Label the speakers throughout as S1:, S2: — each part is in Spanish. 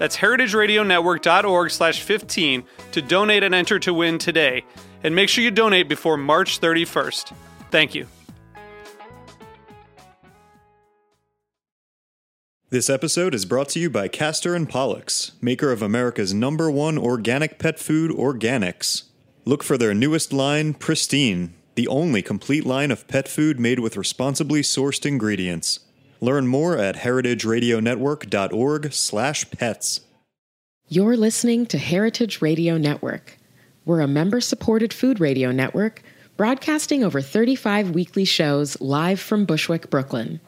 S1: That's heritageradionetwork.org slash 15 to donate and enter to win today. And make sure you donate before March 31st. Thank you.
S2: This episode is brought to you by Castor and Pollux, maker of America's number one organic pet food, Organics. Look for their newest line, Pristine, the only complete line of pet food made with responsibly sourced ingredients. Learn more at heritageradionetwork.org/pets.
S3: You're listening to Heritage Radio Network. We're a member-supported food radio network broadcasting over 35 weekly shows live from Bushwick, Brooklyn.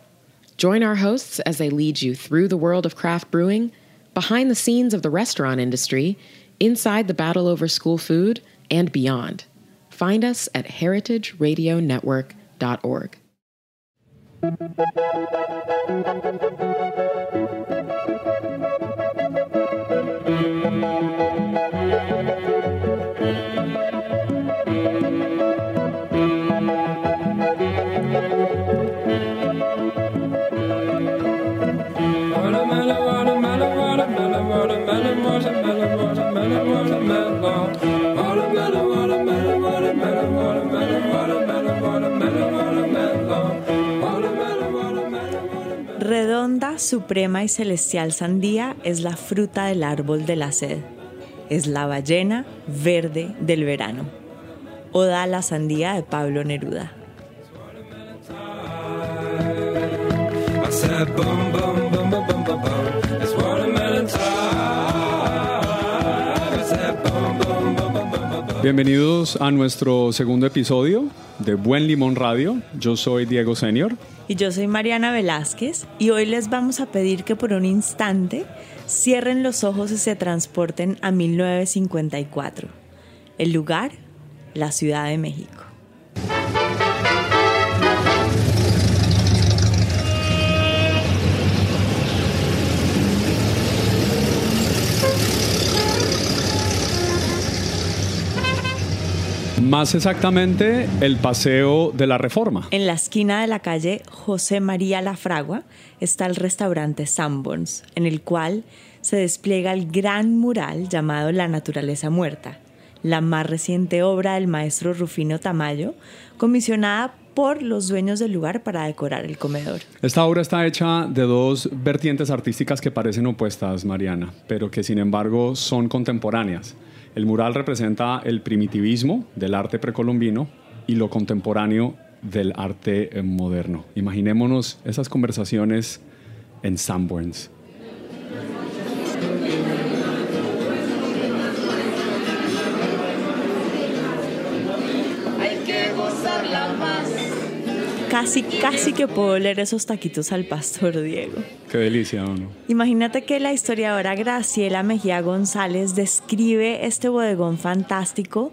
S3: Join our hosts as they lead you through the world of craft brewing, behind the scenes of the restaurant industry, inside the battle over school food, and beyond. Find us at heritageradionetwork.org.
S4: Thank you. Suprema y celestial sandía es la fruta del árbol de la sed. Es la ballena verde del verano. Oda a la sandía de Pablo Neruda.
S5: Bienvenidos a nuestro segundo episodio de Buen Limón Radio. Yo soy Diego Senior.
S4: Y yo soy Mariana Velázquez y hoy les vamos a pedir que por un instante cierren los ojos y se transporten a 1954. El lugar, la Ciudad de México.
S5: Más exactamente, el Paseo de la Reforma.
S4: En la esquina de la calle José María La Fragua está el restaurante Sanborns, en el cual se despliega el gran mural llamado La Naturaleza Muerta, la más reciente obra del maestro Rufino Tamayo, comisionada por los dueños del lugar para decorar el comedor.
S5: Esta obra está hecha de dos vertientes artísticas que parecen opuestas, Mariana, pero que sin embargo son contemporáneas. El mural representa el primitivismo del arte precolombino y lo contemporáneo del arte eh, moderno. Imaginémonos esas conversaciones en Sanborns.
S4: Casi, casi que puedo leer esos taquitos al pastor Diego.
S5: Qué delicia, ¿o no?
S4: Imagínate que la historiadora Graciela Mejía González describe este bodegón fantástico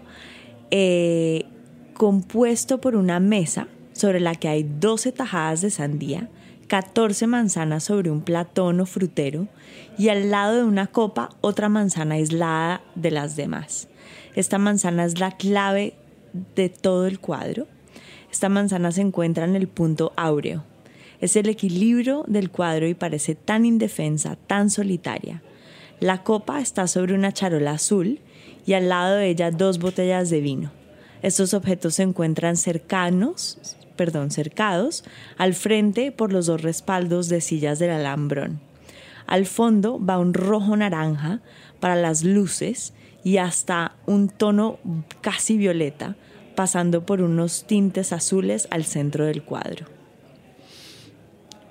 S4: eh, compuesto por una mesa sobre la que hay 12 tajadas de sandía, 14 manzanas sobre un platón o frutero y al lado de una copa otra manzana aislada de las demás. Esta manzana es la clave de todo el cuadro. Esta manzana se encuentra en el punto áureo. Es el equilibrio del cuadro y parece tan indefensa, tan solitaria. La copa está sobre una charola azul y al lado de ella dos botellas de vino. Estos objetos se encuentran cercanos, perdón, cercados al frente por los dos respaldos de sillas del alambrón. Al fondo va un rojo naranja para las luces y hasta un tono casi violeta pasando por unos tintes azules al centro del cuadro.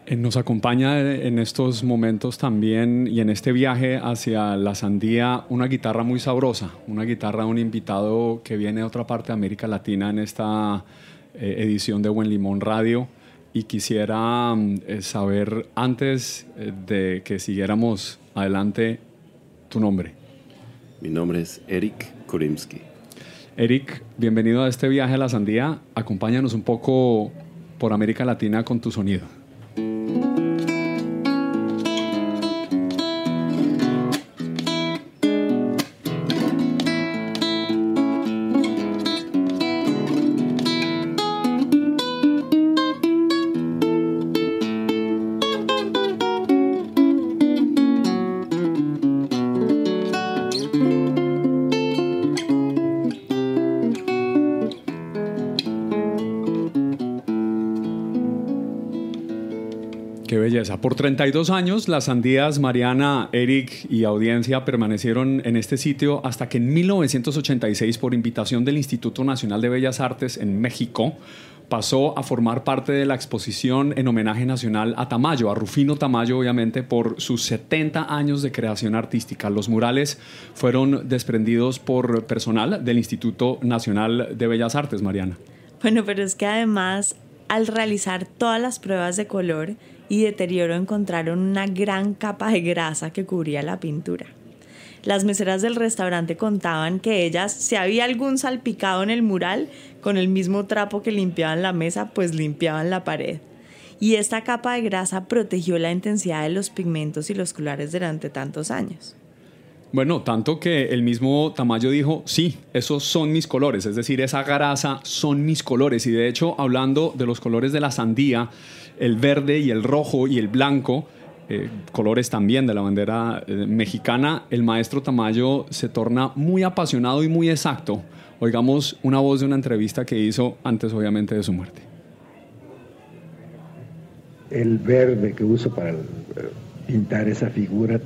S5: Eh, nos acompaña en estos momentos también y en este viaje hacia la sandía una guitarra muy sabrosa, una guitarra de un invitado que viene de otra parte de América Latina en esta eh, edición de Buen Limón Radio y quisiera mm, eh, saber antes de que siguiéramos adelante tu nombre.
S6: Mi nombre es Eric Kurimsky.
S5: Eric, bienvenido a este viaje a la sandía. Acompáñanos un poco por América Latina con tu sonido. Por 32 años, las sandías Mariana, Eric y audiencia permanecieron en este sitio hasta que en 1986, por invitación del Instituto Nacional de Bellas Artes en México, pasó a formar parte de la exposición en homenaje nacional a Tamayo, a Rufino Tamayo, obviamente, por sus 70 años de creación artística. Los murales fueron desprendidos por personal del Instituto Nacional de Bellas Artes, Mariana.
S4: Bueno, pero es que además, al realizar todas las pruebas de color, y deterioro encontraron una gran capa de grasa que cubría la pintura. Las meseras del restaurante contaban que ellas, si había algún salpicado en el mural, con el mismo trapo que limpiaban la mesa, pues limpiaban la pared. Y esta capa de grasa protegió la intensidad de los pigmentos y los colores durante tantos años.
S5: Bueno, tanto que el mismo Tamayo dijo, sí, esos son mis colores, es decir, esa grasa son mis colores. Y de hecho, hablando de los colores de la sandía, el verde y el rojo y el blanco, eh, colores también de la bandera eh, mexicana, el maestro Tamayo se torna muy apasionado y muy exacto. Oigamos una voz de una entrevista que hizo antes, obviamente, de su muerte.
S7: El verde que uso para eh, pintar esa figura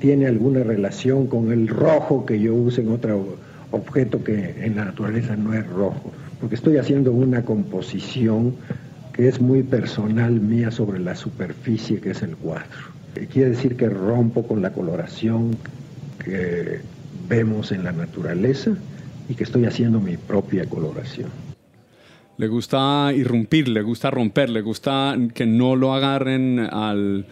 S7: tiene alguna relación con el rojo que yo uso en otro objeto que en la naturaleza no es rojo, porque estoy haciendo una composición que es muy personal mía sobre la superficie que es el cuadro. Quiere decir que rompo con la coloración que vemos en la naturaleza y que estoy haciendo mi propia coloración.
S5: Le gusta irrumpir, le gusta romper, le gusta que no lo agarren al,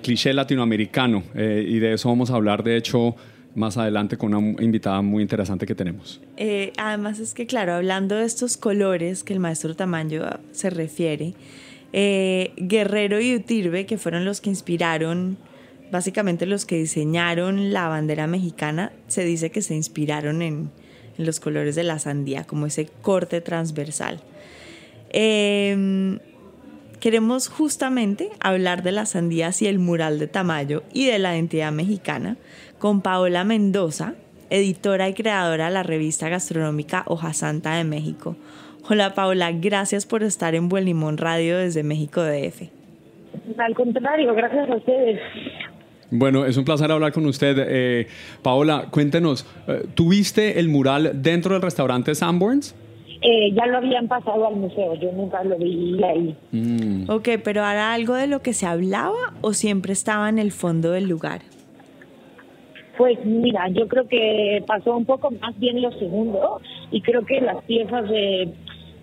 S5: cliché latinoamericano eh, y de eso vamos a hablar de hecho más adelante con una invitada muy interesante que tenemos.
S4: Eh, además es que, claro, hablando de estos colores que el maestro Tamayo se refiere, eh, Guerrero y Utirbe, que fueron los que inspiraron, básicamente los que diseñaron la bandera mexicana, se dice que se inspiraron en, los colores de la sandía, como ese corte transversal. Em, queremos justamente hablar de las sandías y el mural de Tamayo y de la identidad mexicana, con Paola Mendoza, editora y creadora de la revista gastronómica Hoja Santa de México. Hola Paola, gracias por estar en Buen Limón Radio desde México DF.
S8: Al contrario, gracias a ustedes.
S5: Bueno, es un placer hablar con usted. Eh, Paola, cuéntenos, eh, ¿tuviste el mural dentro del restaurante Sanborns?
S8: Eh, ya lo habían pasado al museo, yo nunca lo vi ahí.
S4: Mm. Ok, pero ¿era algo de lo que se hablaba o siempre estaba en el fondo del lugar?
S8: Pues mira, yo creo que pasó un poco más bien lo segundo y creo que las piezas de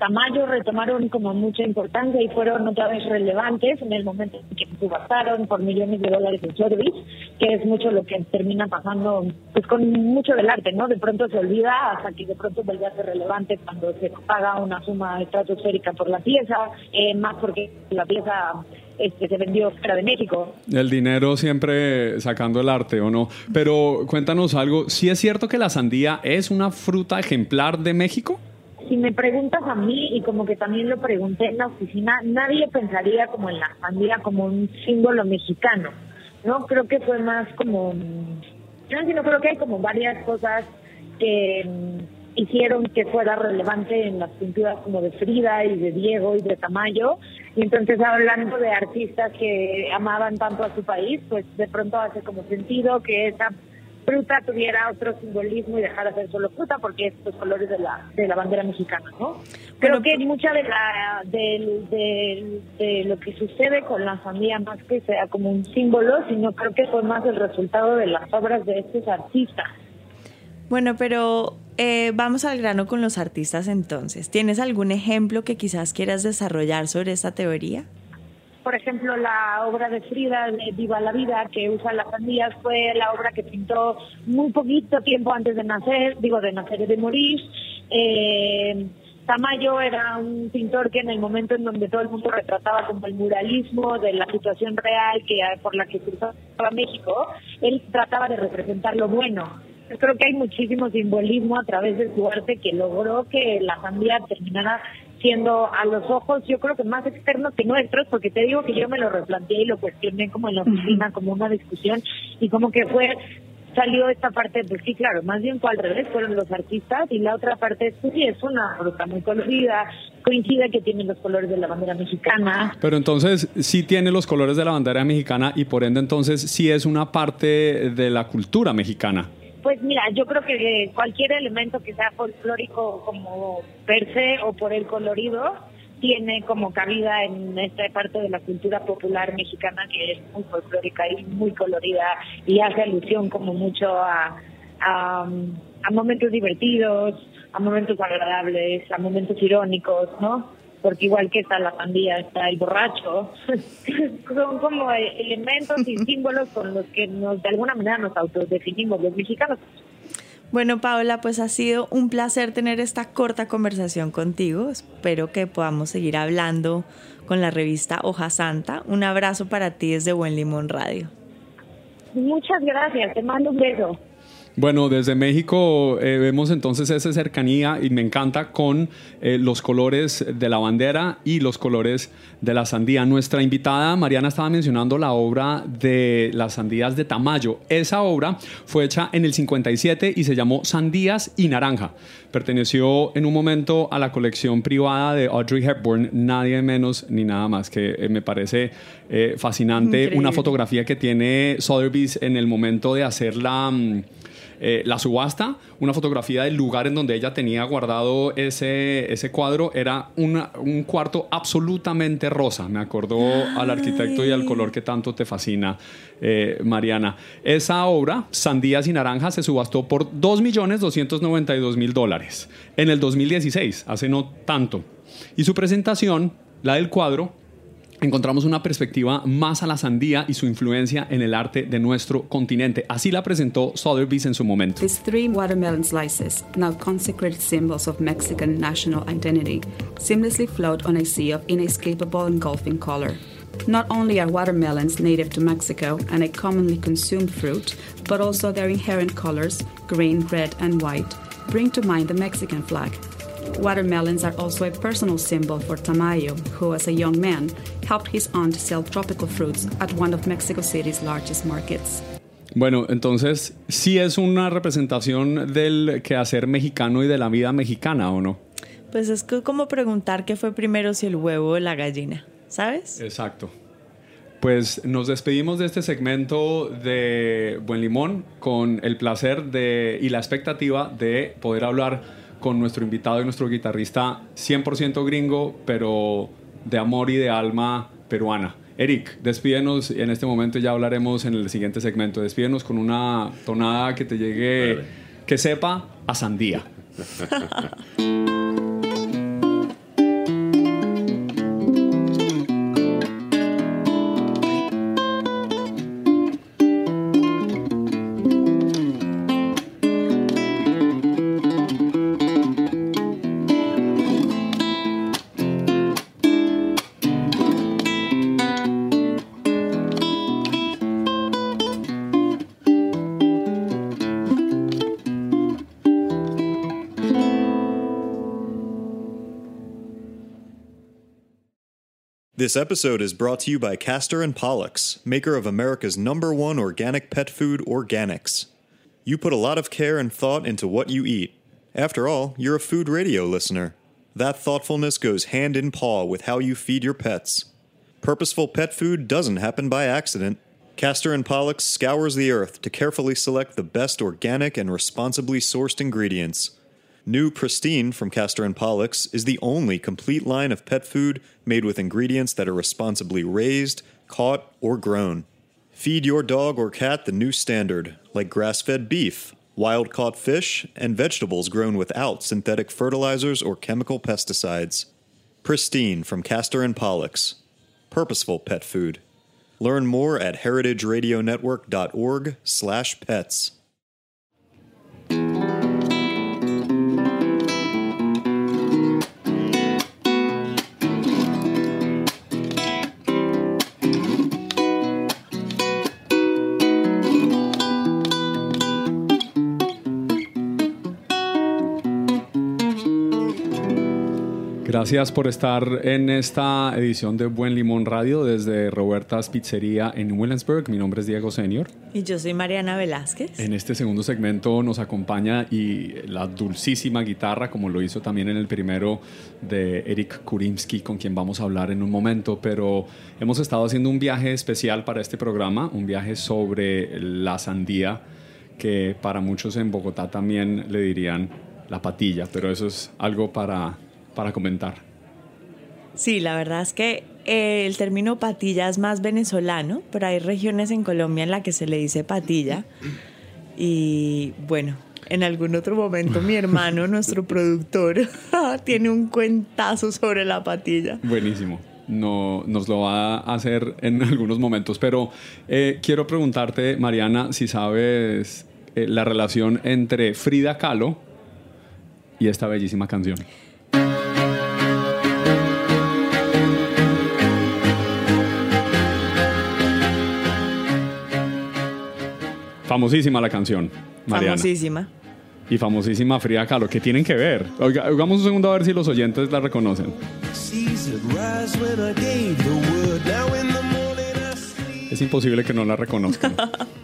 S8: Tamayo retomaron como mucha importancia y fueron otra vez relevantes en el momento en que subastaron por millones de dólares en service, que es mucho lo que termina pasando pues con mucho del arte, ¿no? De pronto se olvida hasta que de pronto vuelve a ser relevante cuando se paga una suma estratosférica por la pieza, eh, más porque la pieza este, se vendió fuera de México.
S5: El dinero siempre sacando el arte, ¿o no? Pero cuéntanos algo, ¿sí es cierto que la sandía es una fruta ejemplar de México?
S8: Si me preguntas a mí, y como que también lo pregunté en la oficina, nadie pensaría como en la sandía como un símbolo mexicano, ¿no? Creo que fue más como, no, sino creo que hay como varias cosas que mm, hicieron que fuera relevante en las pinturas como de Frida y de Diego y de Tamayo, y entonces hablando de artistas que amaban tanto a su país, pues de pronto hace como sentido que esa fruta tuviera otro simbolismo y dejara de ser solo fruta porque es los colores de la, de la bandera mexicana, ¿no? Creo que mucha de la de, de, de lo que sucede con la sandía más que sea como un símbolo, sino creo que fue más el resultado de las obras de estos artistas.
S4: Bueno, pero eh, vamos al grano con los artistas entonces. ¿Tienes algún ejemplo que quizás quieras desarrollar sobre esta teoría?
S8: Por ejemplo, la obra de Frida de Viva la Vida, que usa las sandías, fue la obra que pintó muy poquito tiempo antes de nacer, digo, de nacer y de morir. Eh, Tamayo era un pintor que en el momento en donde todo el mundo retrataba como el muralismo de la situación real que por la que cruzaba México, él trataba de representar lo bueno. Yo creo que hay muchísimo simbolismo a través de su arte que logró que la sandía terminara siendo a los ojos, yo creo que más externos que nuestros, porque te digo que yo me lo replanteé y lo cuestioné como en la oficina, como una discusión, y como que fue salió esta parte, pues sí, claro, más bien fue al revés, fueron los artistas y la otra parte, pues sí, es una fruta muy colorida, coincide que tiene los colores de la bandera mexicana.
S5: Pero entonces sí tiene los colores de la bandera mexicana y por ende entonces sí es una parte de la cultura mexicana.
S8: Pues mira, yo creo que cualquier elemento que sea folclórico como per se o por el colorido, tiene como cabida en esta parte de la cultura popular mexicana que es muy folclórica y muy colorida y hace alusión como mucho a, a, momentos divertidos, a momentos agradables, a momentos irónicos, ¿no? Porque igual que está la pandilla, está el borracho, son como elementos y símbolos con los que nos de alguna manera nos autodefinimos los mexicanos.
S4: Bueno, Paola, pues ha sido un placer tener esta corta conversación contigo. Espero que podamos seguir hablando con la revista Hoja Santa. Un abrazo para ti desde Buen Limón Radio.
S8: Muchas gracias, te mando un beso.
S5: Bueno, desde México eh, vemos entonces esa cercanía y me encanta con eh, los colores de la bandera y los colores de la sandía. Nuestra invitada Mariana estaba mencionando la obra de las sandías de Tamayo. Esa obra fue hecha en el 57 y se llamó Sandías y Naranja. Perteneció en un momento a la colección privada de Audrey Hepburn, nadie menos ni nada más, que eh, me parece fascinante. Una fotografía que tiene Sotheby's en el momento de hacer la... Mm, eh, la subasta, una fotografía del lugar en donde ella tenía guardado ese, ese cuadro, era un cuarto absolutamente rosa. Me acordó al arquitecto y al color que tanto te fascina, eh, Mariana. Esa obra, Sandías y Naranjas, se subastó por 2.292.000 dólares en el 2016, hace no tanto. Y su presentación, la del cuadro, encontramos una perspectiva más a la sandía y su influencia en el arte de nuestro continente. Así la presentó Sotheby's en su momento.
S9: These three watermelon slices, now consecrated symbols of Mexican national identity, seamlessly float on a sea of inescapable engulfing color. Not only are watermelons native to Mexico and a commonly consumed fruit, but also their inherent colors, green, red, and white, bring to mind the Mexican flag. Watermelons are also a personal symbol for Tamayo, who, as a young man, helped his aunt sell tropical fruits at one of Mexico City's largest markets.
S5: Bueno, entonces, ¿sí es una representación del quehacer mexicano y de la vida mexicana o no?
S4: Pues es como preguntar qué fue primero, si el huevo o la gallina, ¿sabes?
S5: Exacto. Pues nos despedimos de este segmento de Buen Limón con el placer de, y la expectativa de poder hablar con nuestro invitado y nuestro guitarrista 100% gringo, pero de amor y de alma peruana. Eric, despídenos en este momento ya hablaremos en el siguiente segmento. Despídenos con una tonada que te llegue, que sepa a sandía.
S2: This episode is brought to you by Castor and Pollux, maker of America's number one organic pet food, Organics. You put a lot of care and thought into what you eat. After all, you're a food radio listener. That thoughtfulness goes hand in paw with how you feed your pets. Purposeful pet food doesn't happen by accident. Castor and Pollux scours the earth to carefully select the best organic and responsibly sourced ingredients. New Pristine from Castor and Pollux is the only complete line of pet food made with ingredients that are responsibly raised, caught, or grown. Feed your dog or cat the new standard, like grass fed beef, wild caught fish, and vegetables grown without synthetic fertilizers or chemical pesticides. Pristine from Castor and Pollux. Purposeful pet food. Learn more at heritageradionetwork.org/pets.
S5: Gracias por estar en esta edición de Buen Limón Radio desde Roberta's Pizzería en Williamsburg. Mi nombre es Diego Senior.
S4: Y yo soy Mariana Velázquez.
S5: En este segundo segmento nos acompaña y la dulcísima guitarra, como lo hizo también en el primero de Eric Kurimsky, con quien vamos a hablar en un momento. Pero hemos estado haciendo un viaje especial para este programa, un viaje sobre la sandía, que para muchos en Bogotá también le dirían la patilla, pero eso es algo para para comentar.
S4: Sí, la verdad es que eh, el término patilla es más venezolano, pero hay regiones en Colombia en la que se le dice patilla. Y bueno, en algún otro momento mi hermano, nuestro productor, tiene un cuentazo sobre la patilla.
S5: Buenísimo. No, nos lo va a hacer en algunos momentos, pero eh, quiero preguntarte, Mariana, si sabes eh, la relación entre Frida Kahlo y esta bellísima canción. Famosísima la canción, Mariana.
S4: Famosísima.
S5: Y famosísima Frida Kahlo, que tienen que ver. Oiga, hagamos un segundo a ver si los oyentes la reconocen. Es imposible que no la reconozcan.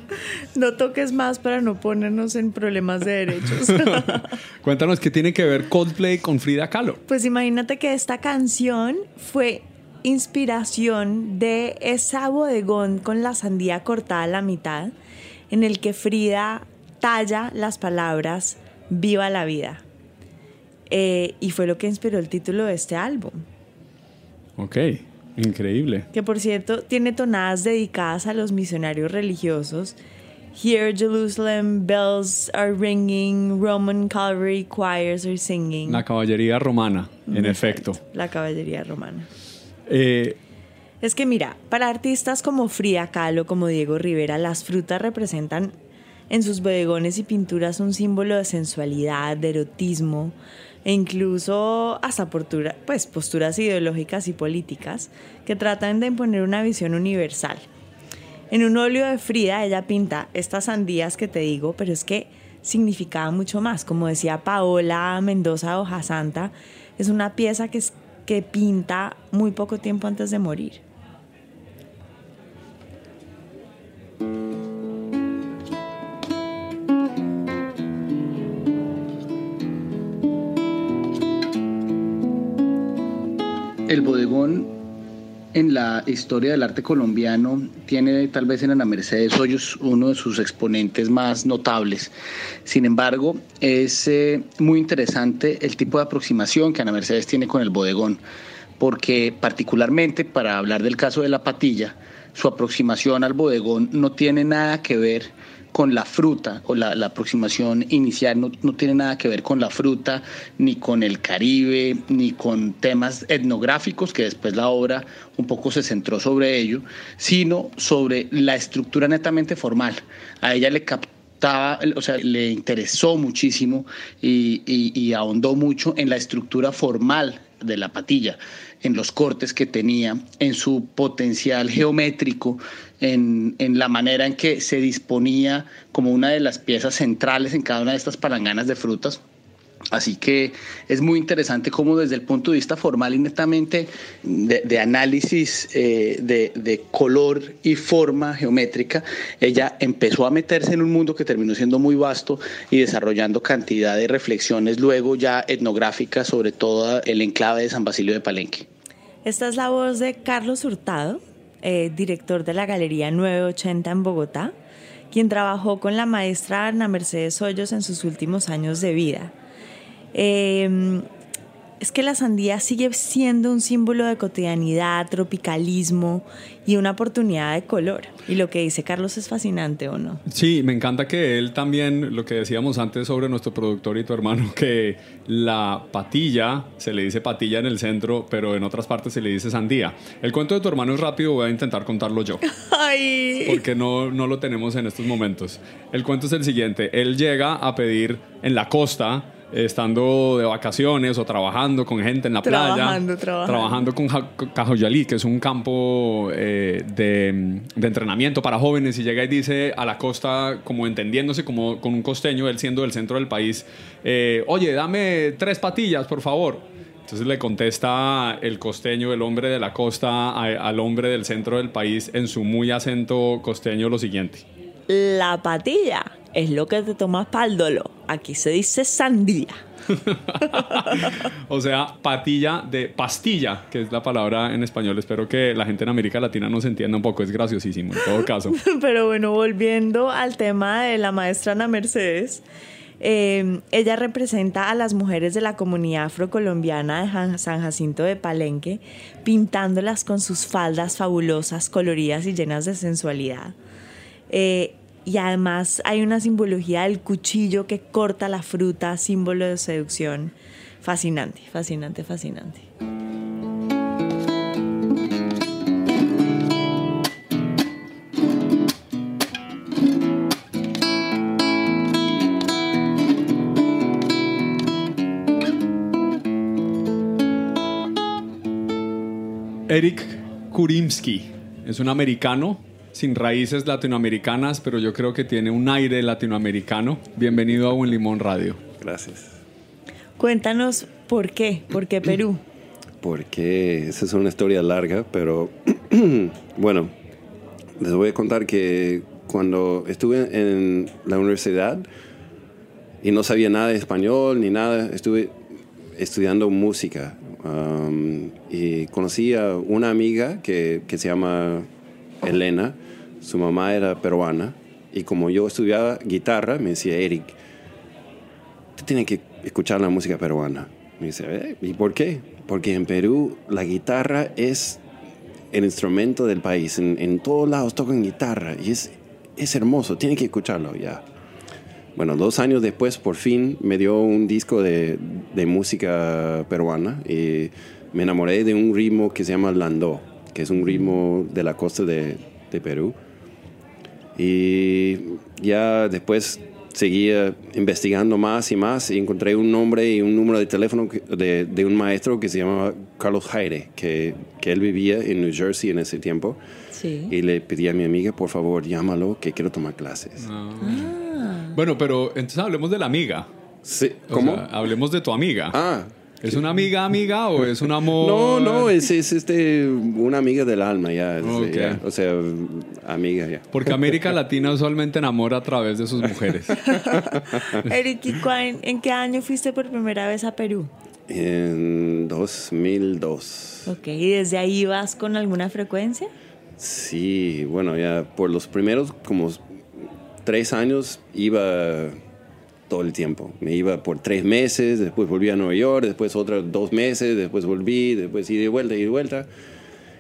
S4: no toques más para no ponernos en problemas de derechos.
S5: Cuéntanos qué tiene que ver Coldplay con Frida Kahlo.
S4: Pues imagínate que esta canción fue inspiración de esa bodegón con la sandía cortada a la mitad en el que Frida talla las palabras Viva la vida. Eh, y fue lo que inspiró el título de este álbum.
S5: Ok, increíble.
S4: Que por cierto tiene tonadas dedicadas a los misionarios religiosos. Here Jerusalem bells are ringing, Roman cavalry choirs are singing.
S5: La caballería romana, en efecto.
S4: La caballería romana. Eh, es que mira, para artistas como Frida Kahlo, como Diego Rivera, las frutas representan en sus bodegones y pinturas un símbolo de sensualidad, de erotismo e incluso hasta pues, posturas ideológicas y políticas que tratan de imponer una visión universal. En un óleo de Frida ella pinta estas sandías que te digo, pero es que significaba mucho más. Como decía Paola Mendoza Hoja Santa, es una pieza que, que pinta muy poco tiempo antes de morir.
S10: El bodegón en la historia del arte colombiano tiene tal vez en Ana Mercedes Hoyos uno de sus exponentes más notables. Sin embargo, es eh, muy interesante el tipo de aproximación que Ana Mercedes tiene con el bodegón, porque particularmente para hablar del caso de la patilla, su aproximación al bodegón no tiene nada que ver con la fruta o la, aproximación inicial no, no, tiene nada que ver con la fruta, ni con el Caribe, ni con temas etnográficos, que después la obra un poco se centró sobre ello, sino sobre la estructura netamente formal. A ella le captaba, o sea, le interesó muchísimo y, y ahondó mucho en la estructura formal de la patilla, en los cortes que tenía, en su potencial geométrico, en, en, la manera en que se disponía como una de las piezas centrales en cada una de estas palanganas de frutas. Así que es muy interesante cómo desde el punto de vista formal y netamente de, análisis eh, de, de, color y forma geométrica, ella empezó a meterse en un mundo que terminó siendo muy vasto y desarrollando cantidad de reflexiones luego ya etnográficas sobre todo el enclave de San Basilio de Palenque.
S4: Esta es la voz de Carlos Hurtado, eh, director de la Galería 980 en Bogotá, quien trabajó con la maestra Ana Mercedes Hoyos en sus últimos años de vida. Eh, es que la sandía sigue siendo un símbolo de cotidianidad, tropicalismo y una oportunidad de color. Y lo que dice Carlos es fascinante, ¿o no?
S5: Sí, me encanta que él también, lo que decíamos antes sobre nuestro productor y tu hermano, que la patilla, se le dice patilla en el centro, pero en otras partes se le dice sandía. El cuento de tu hermano es rápido, voy a intentar contarlo yo.
S4: Ay.
S5: Porque no, no lo tenemos en estos momentos. El cuento es el siguiente, él llega a pedir en la costa, estando de vacaciones o trabajando con gente en la playa.
S4: Trabajando, trabajando.
S5: Con Cajoyalí, que es un campo eh, de, de entrenamiento para jóvenes. Y llega y dice a la costa, como entendiéndose como con un costeño, él siendo del centro del país, eh, oye, dame tres patillas, por favor. Entonces le contesta el costeño, el hombre de la costa, a- al hombre del centro del país en su muy acento costeño lo siguiente.
S4: La patilla es lo que te tomas para el dolor. Aquí se dice sandía.
S5: O sea, patilla de pastilla, que es la palabra en español. Espero que la gente en América Latina nos entienda un poco. Es graciosísimo en todo caso.
S4: Pero bueno, volviendo al tema de la maestra Ana Mercedes, eh, ella representa a las mujeres de la comunidad afrocolombiana de San Jacinto de Palenque, pintándolas con sus faldas fabulosas, coloridas y llenas de sensualidad. Eh, y además hay una simbología del cuchillo que corta la fruta, símbolo de seducción. Fascinante, fascinante, fascinante.
S5: Eric Kurimsky es un americano sin raíces latinoamericanas, pero yo creo que tiene un aire latinoamericano. Bienvenido a Buen Limón Radio.
S6: Gracias.
S4: Cuéntanos por qué, por qué Perú.
S6: Porque esa es una historia larga, pero bueno, les voy a contar que cuando estuve en la universidad y no sabía nada de español ni nada, estuve estudiando música um, y conocí a una amiga que, que se llama Elena, su mamá era peruana y como yo estudiaba guitarra, me decía, Eric, tú tienes que escuchar la música peruana. Me dice, "Eh, ¿y por qué? Porque en Perú la guitarra es el instrumento del país. En, en todos lados tocan guitarra y es, es hermoso, tienes que escucharlo ya. Bueno, dos años después por fin me dio un disco de, de música peruana y me enamoré de un ritmo que se llama landó, que es un ritmo de la costa de, de Perú. Y ya después seguía investigando más y más y encontré un nombre y un número de teléfono de, de un maestro que se llamaba Carlos Jaire, que, que él vivía en New Jersey en ese tiempo.
S4: Sí.
S6: Y le pedí a mi amiga, por favor, llámalo, que quiero tomar clases.
S5: Bueno, pero entonces hablemos de la amiga.
S6: Sí,
S5: O
S6: ¿Cómo?
S5: sea, hablemos de tu amiga.
S6: Ah,
S5: ¿Es una amiga amiga o es un amor?
S6: no, no, es, es este, una amiga del alma, ya, es,
S5: Ok.
S6: ya, O sea, amiga, ya.
S5: Porque América Latina usualmente enamora a través de sus mujeres.
S4: Eric, ¿y cuán- ¿en qué año fuiste por primera vez a Perú?
S6: En 2002.
S4: Ok, ¿y desde ahí vas con alguna frecuencia?
S6: Sí, bueno, ya por los primeros como tres años iba todo el tiempo. Me iba por tres meses, después volví a Nueva York, después otros dos meses, después volví, después ida y vuelta, y de vuelta.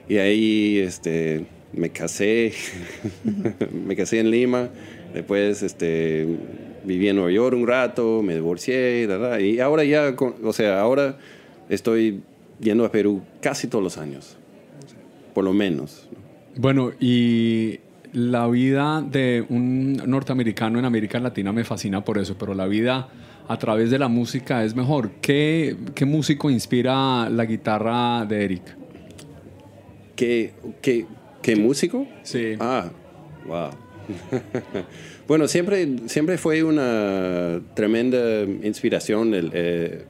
S6: Y ahí este, me casé, me casé en Lima, después este, viví en Nueva York un rato, me divorcié, y ahora ya, o sea, ahora estoy yendo a Perú casi todos los años, por lo menos.
S5: Bueno, y la vida de un norteamericano en América Latina me fascina por eso, pero la vida a través de la música es mejor. ¿Qué, qué músico inspira la guitarra de Eric?
S6: ¿Qué, qué, qué músico?
S5: Sí.
S6: Ah, wow. bueno, siempre, siempre fue una tremenda inspiración el, eh,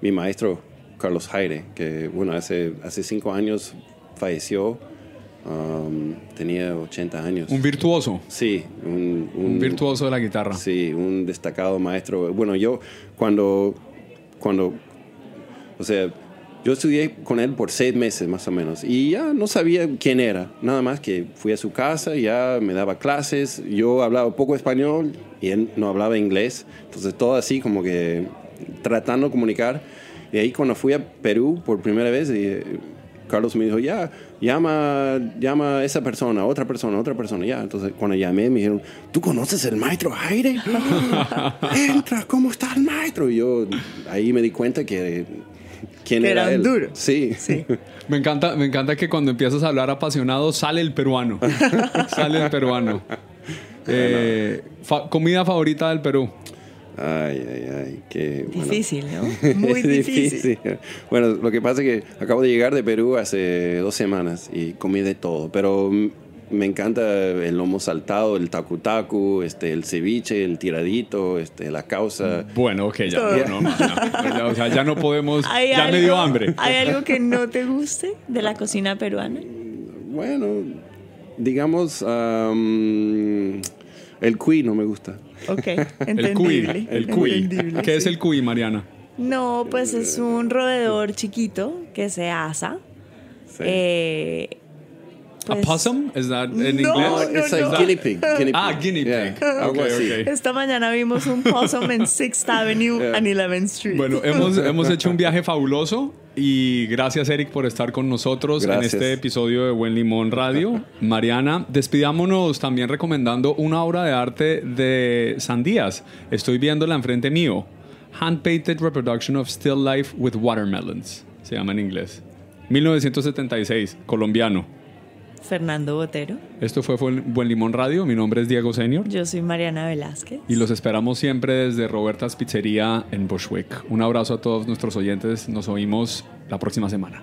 S6: mi maestro Carlos Jaire, que bueno, hace, hace cinco años falleció, um, tenía 80 años.
S5: Un virtuoso.
S6: Sí, un,
S5: Un virtuoso de la guitarra.
S6: Sí, un destacado maestro. Bueno, yo cuando, cuando, o sea, Yo estudié con él por seis meses más o menos y ya no sabía quién era, nada más que fui a su casa, ya me daba clases, yo hablaba poco español y él no hablaba inglés, entonces todo así como que tratando de comunicar. Y ahí cuando fui a Perú por primera vez, y Carlos me dijo, ya, llama, llama a esa persona, otra persona, otra persona, ya. Entonces cuando llamé me dijeron, ¿tú conoces el maestro Aire? Entra, ¿cómo está el maestro? Y yo ahí me di cuenta que quién era,
S4: Era
S6: él.
S4: duro.
S6: Sí.
S5: Me encanta, me encanta que cuando empiezas a hablar apasionado sale el peruano. sale el peruano. Eh, fa- comida favorita del Perú.
S6: Ay, ay, ay, qué bueno.
S4: Difícil, ¿no? Muy
S6: Es
S4: difícil.
S6: Bueno, lo que pasa es que acabo de llegar de Perú hace dos semanas y comí de todo, pero me encanta el lomo saltado, el tacu tacu, este, el ceviche, el tiradito, este, la causa.
S5: Bueno, ok, ya. No, no, ya, ya, o sea, ya no podemos.
S4: ¿Hay
S5: Ya
S4: algo,
S5: me dio hambre.
S4: ¿Hay algo que no te guste de la cocina peruana?
S6: Bueno, digamos, am, el cuy no me gusta.
S4: Ok,
S5: El cuy.
S4: entendible.
S5: El cuy.
S4: entendible,
S5: ¿Qué es
S4: sí.
S5: el cuy, Mariana?
S4: No, pues es un roedor chiquito que se asa. Eh,
S5: ¿A
S4: pues,
S5: possum? ¿Es that en
S4: No,
S5: inglés?
S4: no,
S6: It's like
S4: no.
S6: guinea pig. guinea
S5: Ah,
S6: pig.
S5: guinea
S6: Yeah,
S5: pig.
S6: algo
S5: Ok,
S6: así.
S5: ok.
S4: Esta mañana vimos un possum en Sixth Avenue and 11th Street.
S5: Bueno, hemos, hemos hecho un viaje fabuloso y gracias Eric por estar con nosotros
S6: Gracias.
S5: en este episodio de Buen Limón Radio. Mariana, despidámonos también recomendando una obra de arte de Sandías. Estoy viéndola enfrente mío. Hand-painted reproduction of still life with watermelons. Se llama en inglés. 1976, colombiano.
S4: Fernando Botero.
S5: Esto fue Buen Limón Radio. Mi nombre es Diego Senior.
S4: Yo soy Mariana Velázquez.
S5: Y los esperamos siempre desde Roberta's Pizzería en Bushwick. Un abrazo a todos nuestros oyentes. Nos oímos la próxima semana.